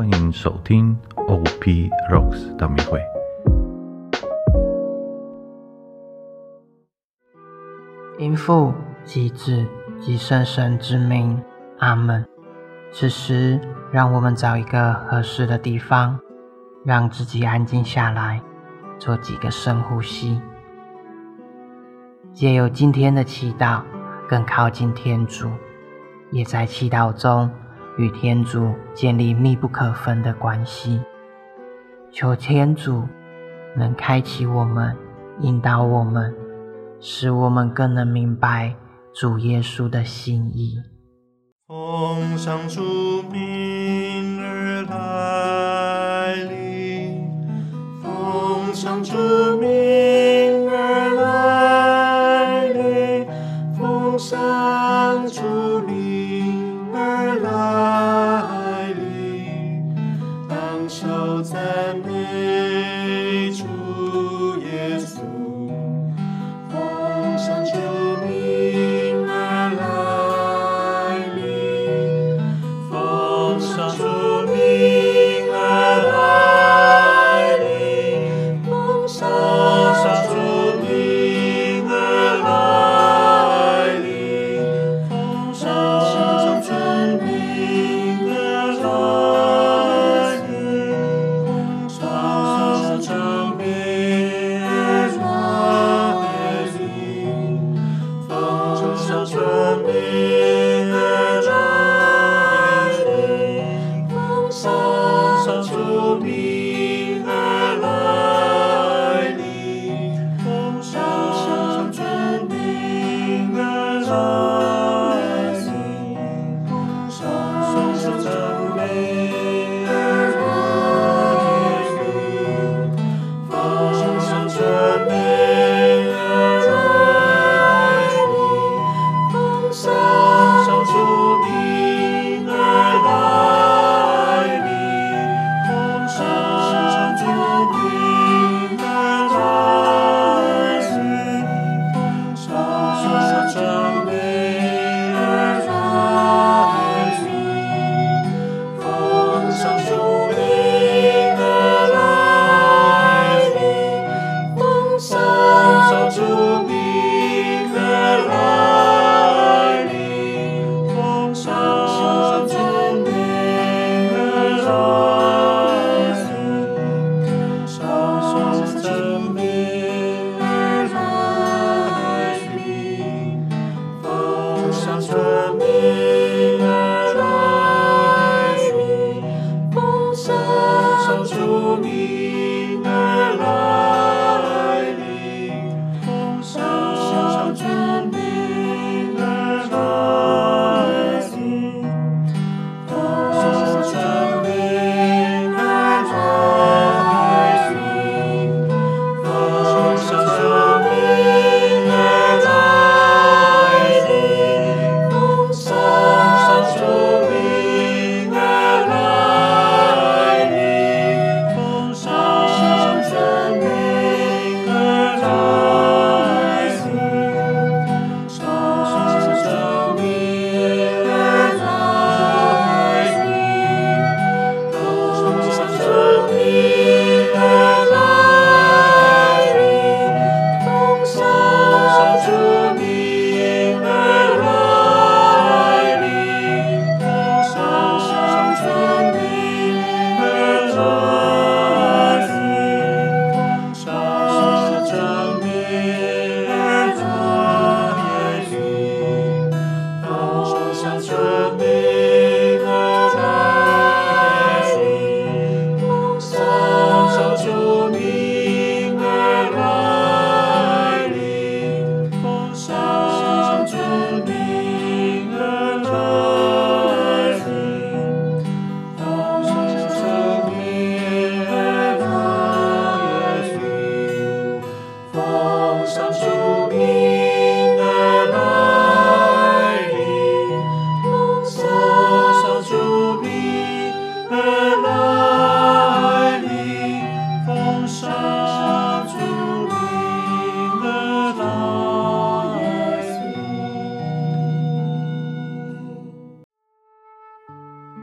欢迎收听 OP Rocks 的密会。因父及子及圣神之名，阿门。此时，让我们找一个合适的地方，让自己安静下来，做几个深呼吸，借由今天的祈祷，更靠近天主，也在祈祷中。与天主建立密不可分的关系。求天主能开启我们，引导我们，使我们更能明白主耶稣的心意。奉上主名而来临，奉上主名。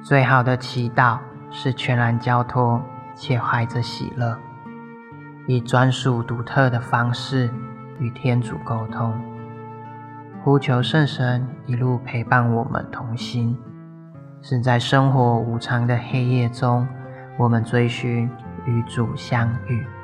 最好的祈祷是全然交托且怀着喜乐以专属独特的方式与天主沟通。呼求圣神一路陪伴我们同行是在生活无常的黑夜中我们追寻与主相遇。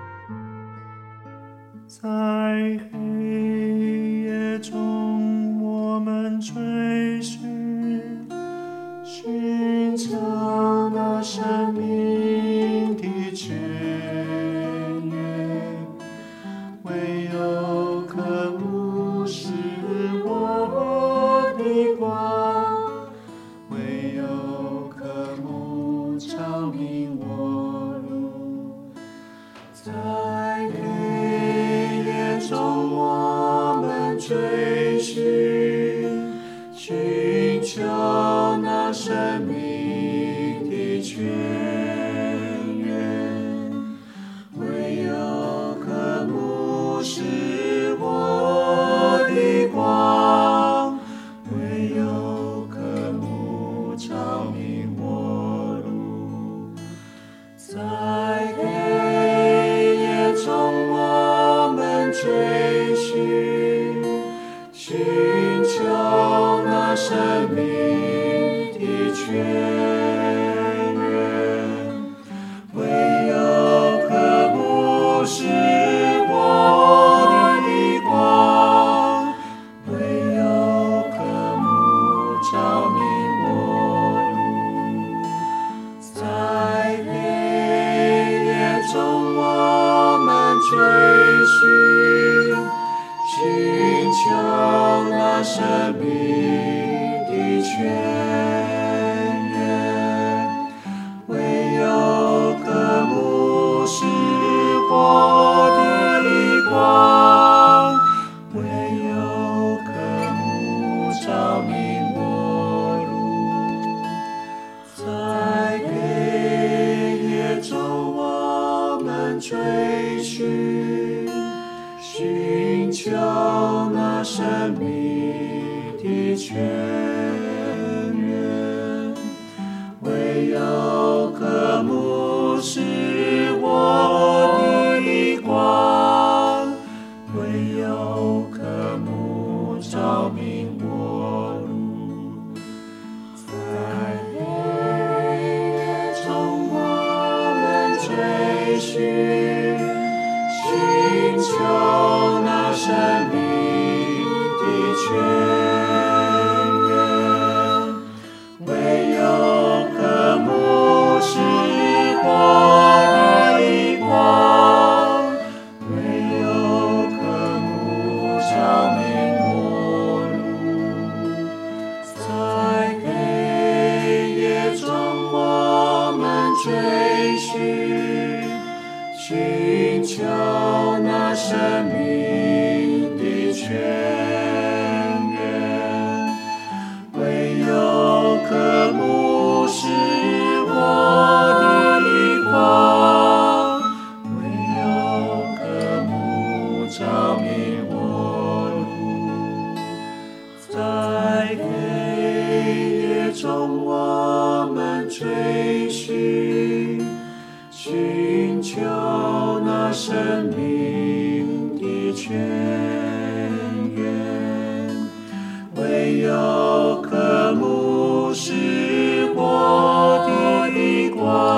gloire.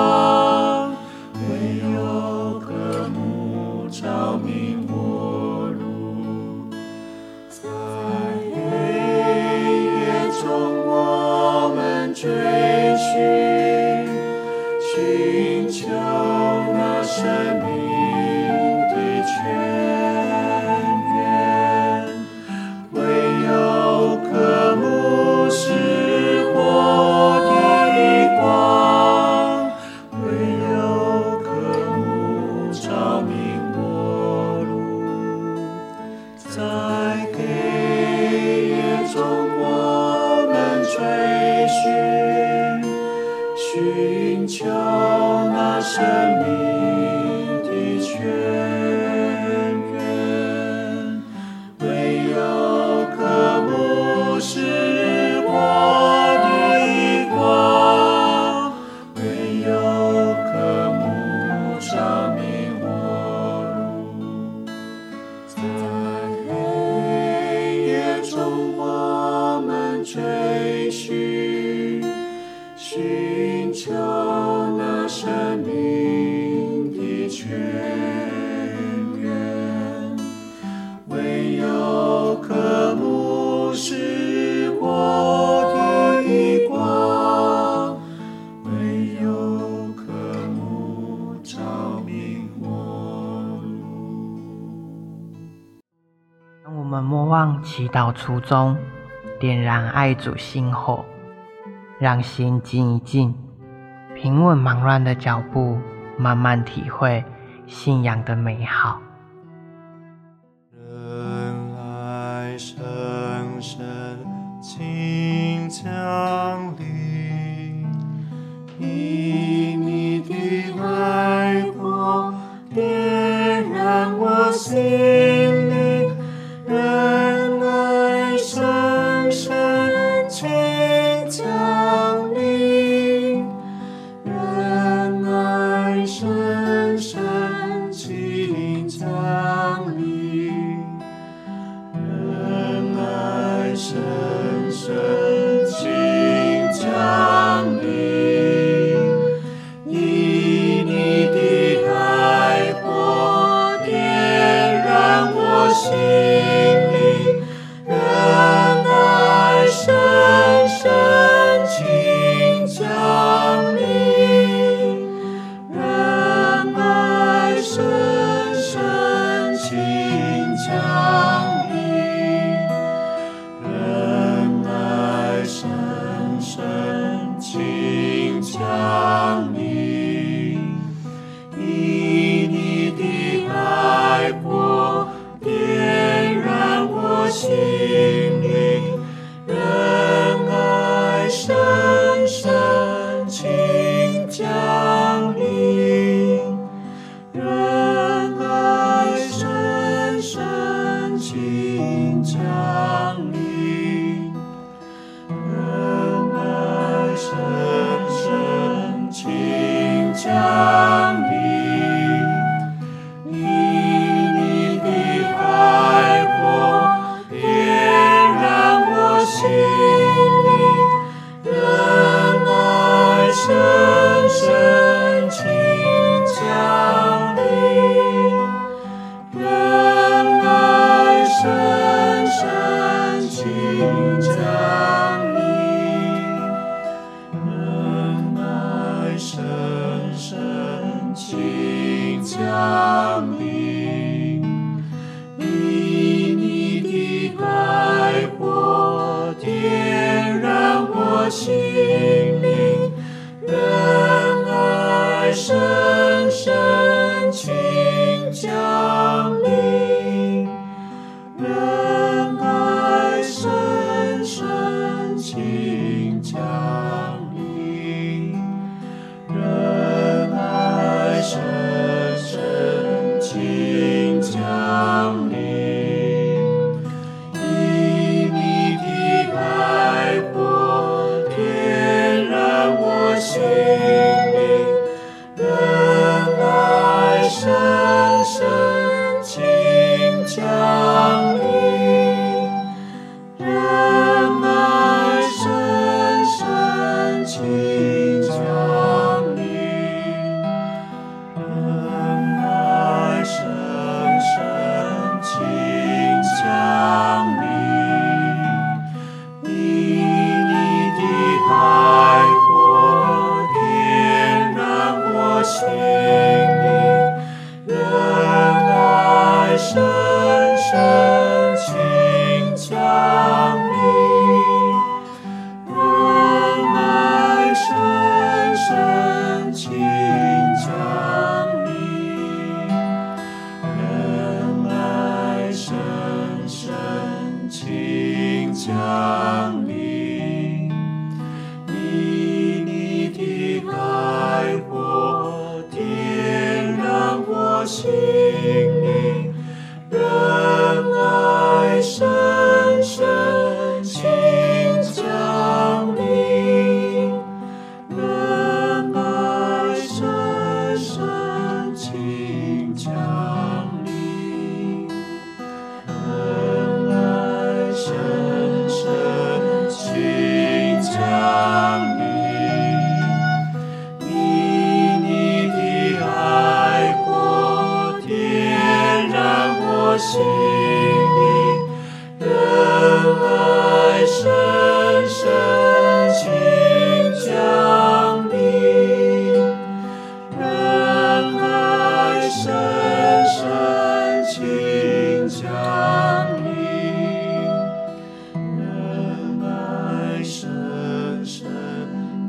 祈祷初衷，点燃爱主心火，让心静一静，平稳忙乱的脚步，慢慢体会信仰的美好。人爱深深，请降临，你的爱火点燃我心。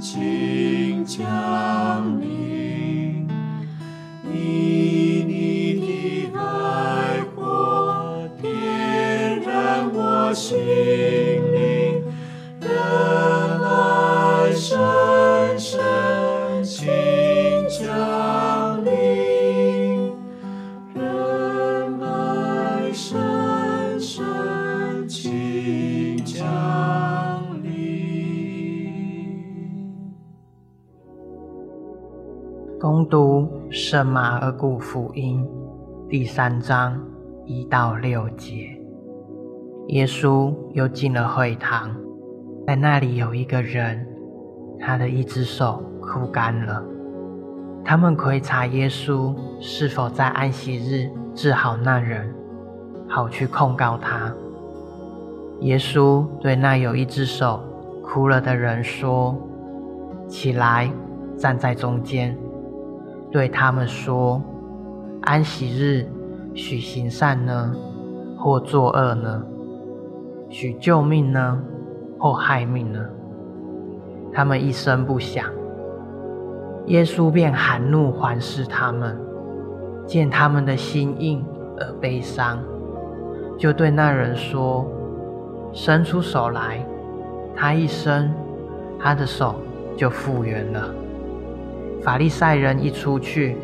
新疆马尔谷福音第三章一到六节。耶稣又进了会堂，在那里有一个人，他的一只手枯干了。他们窥察耶稣是否在安息日治好那人，好去控告他。耶稣对那有一只手枯了的人说：“起来，站在中间。”对他们说：“安息日许行善呢，或作恶呢？许救命呢，或害命呢？”他们一声不响。耶稣便含怒环视他们，见他们的心硬而悲伤，就对那人说：“伸出手来。”他一伸，他的手就复原了。法利赛人一出去，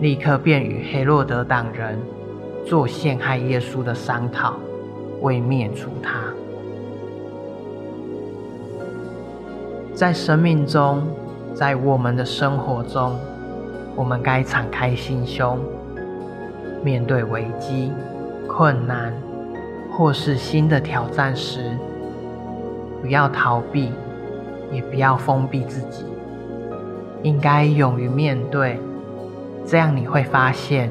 立刻便与黑洛德党人做陷害耶稣的商讨，为灭除他。在生命中，在我们的生活中，我们该敞开心胸，面对危机、困难或是新的挑战时，不要逃避，也不要封闭自己。应该勇于面对，这样你会发现，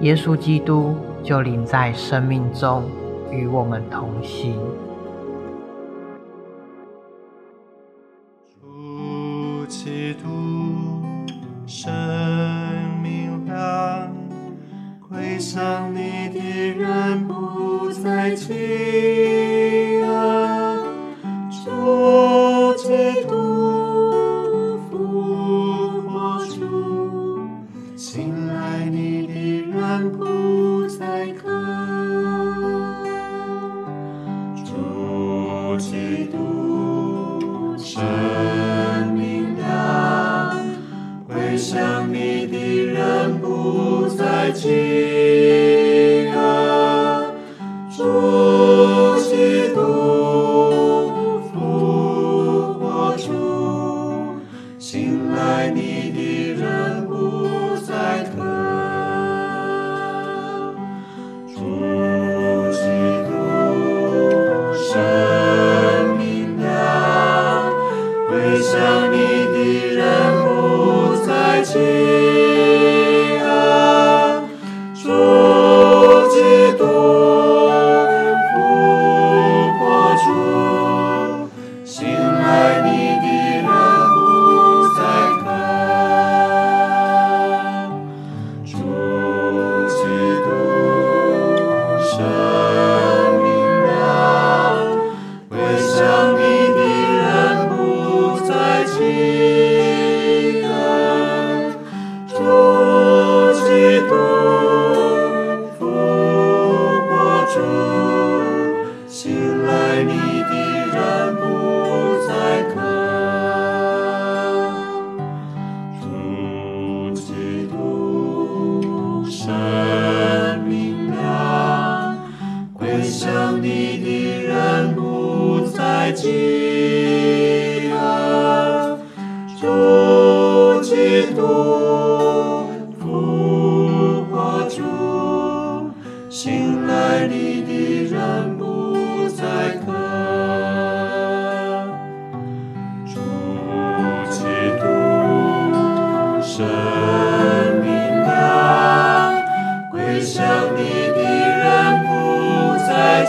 耶稣基督就临在生命中，与我们同行。主基督，生命亮，归向你的人不再饥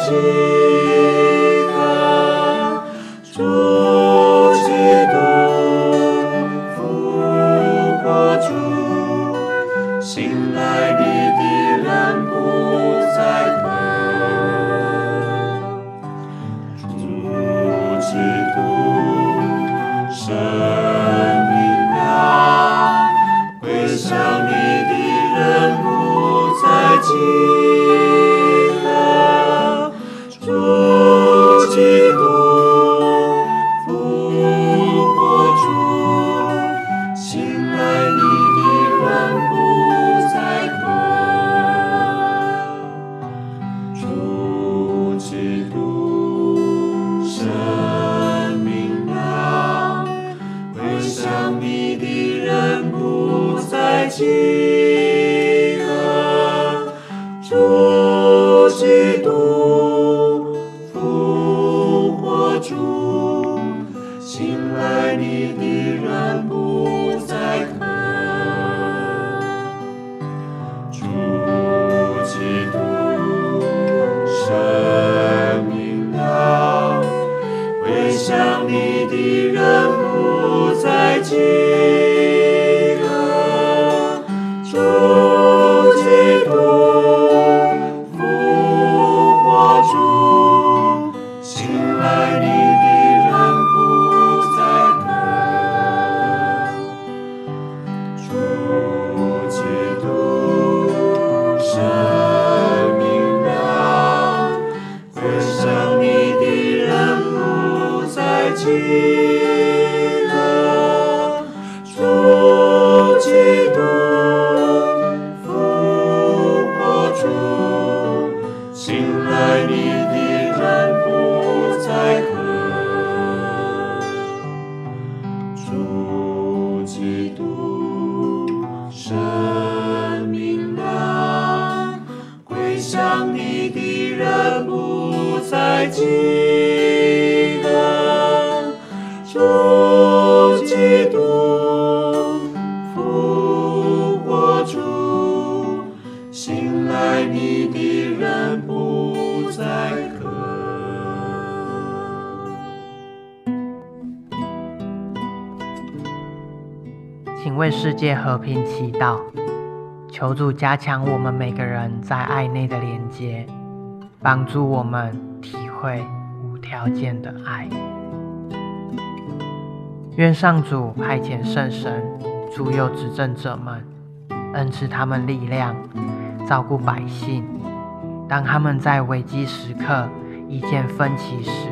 再基督。主基督生命了，归向你的人不再饥饿。世界和平祈祷，求主加强我们每个人在爱内的连接，帮助我们体会无条件的爱。愿上主派遣圣神助佑执政者们，恩赐他们力量，照顾百姓。当他们在危机时刻意见分歧时，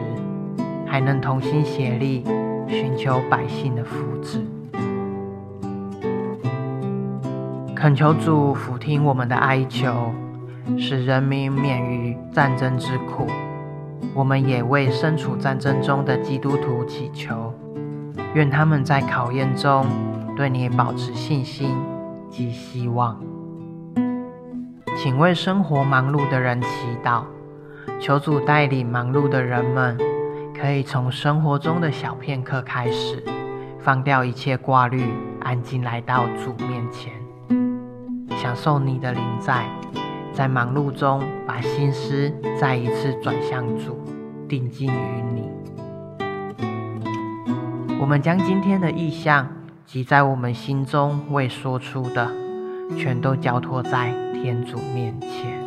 还能同心协力，寻求百姓的福祉。恳求主俯听我们的哀求，使人民免于战争之苦。我们也为身处战争中的基督徒祈求，愿他们在考验中对你保持信心及希望。请为生活忙碌的人祈祷，求主带领忙碌的人们，可以从生活中的小片刻开始，放掉一切挂虑，安静来到主面前。享受你的临在，在忙碌中把心思再一次转向主，定睛于你。我们将今天的意象及在我们心中未说出的，全都交托在天主面前。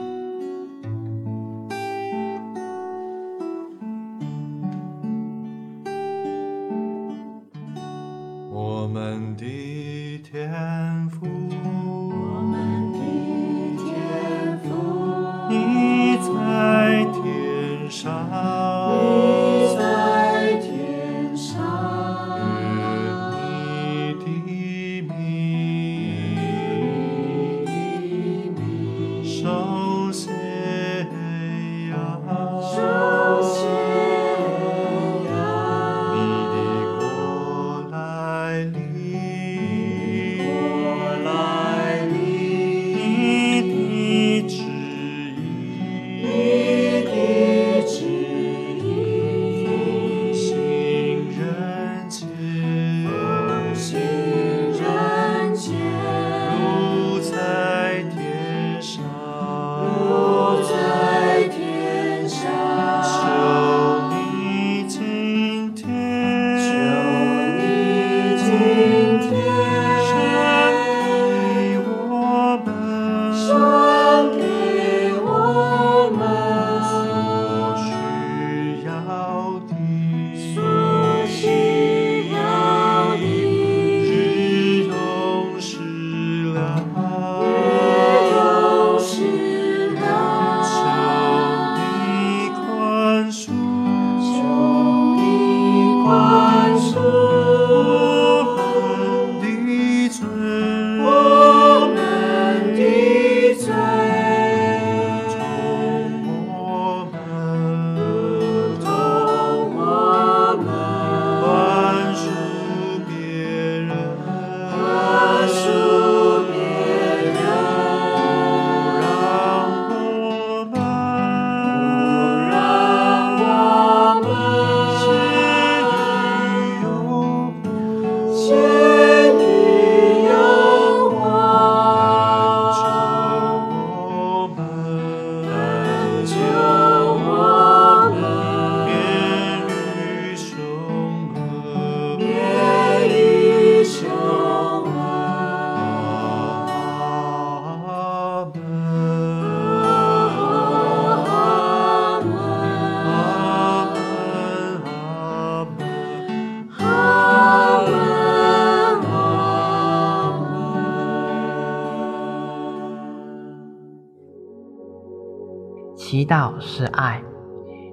祈祷是爱，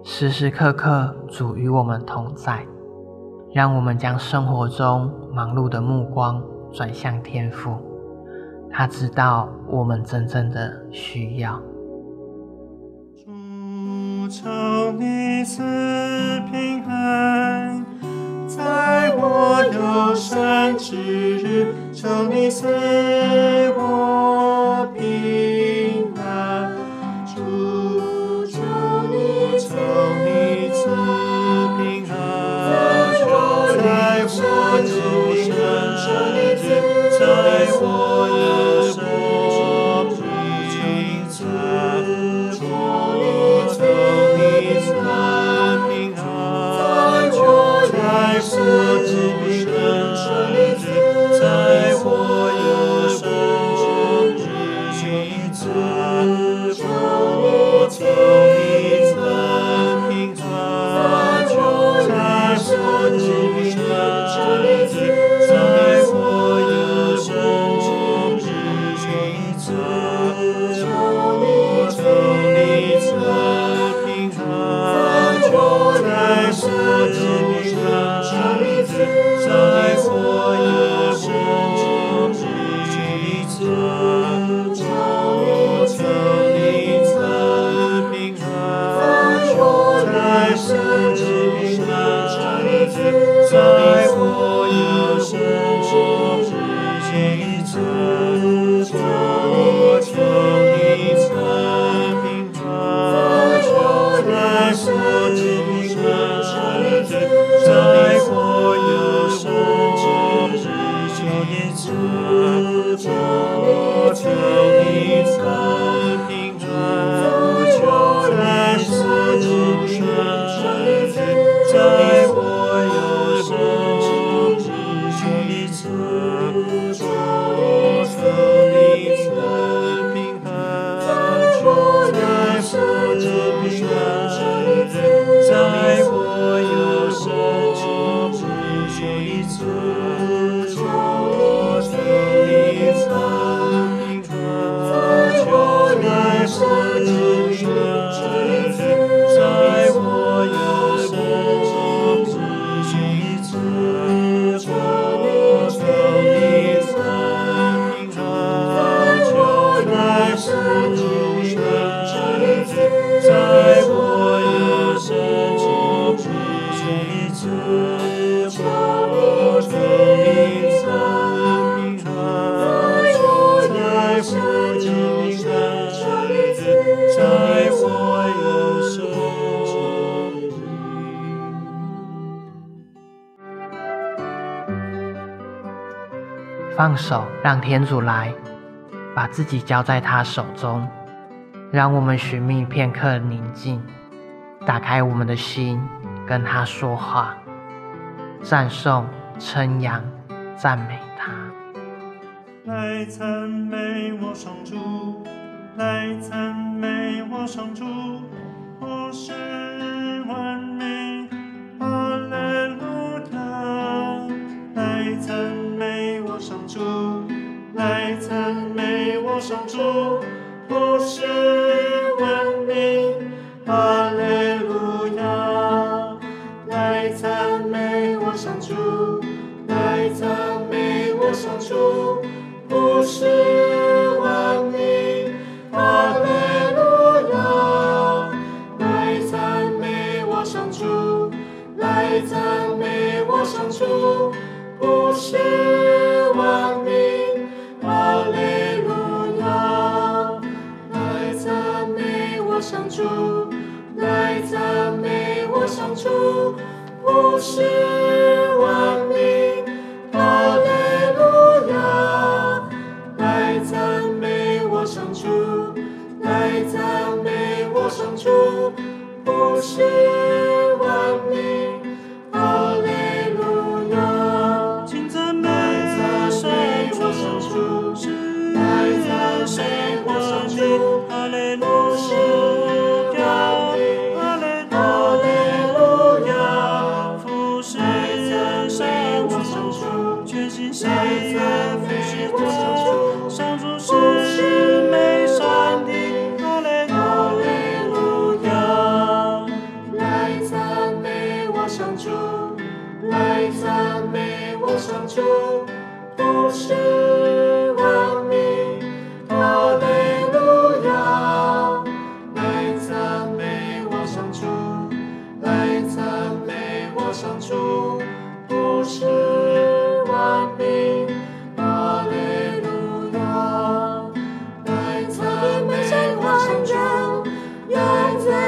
时时刻刻主与我们同在。让我们将生活中忙碌的目光转向天父，他知道我们真正的需要。主求你赐平安，在我有生之日，求你赐我。主放手让天主来把自己交在他手中让我们寻觅片刻宁静打开我们的心跟他说话赞颂称扬赞美他。来赞美我上主来赞美我上主我是爱赞美我上主，不是问你。不是 Friends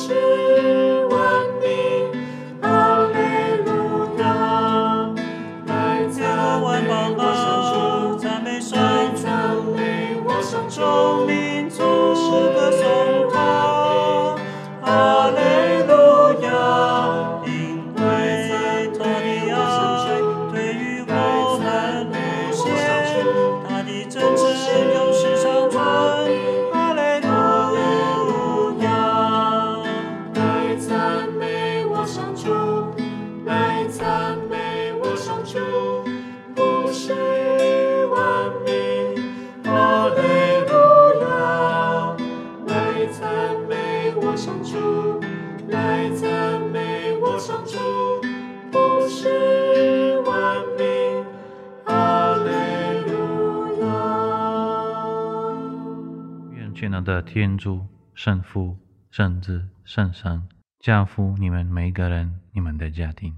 是。天主、圣父、圣子、圣神，教父，你们每一个人，你们的家庭。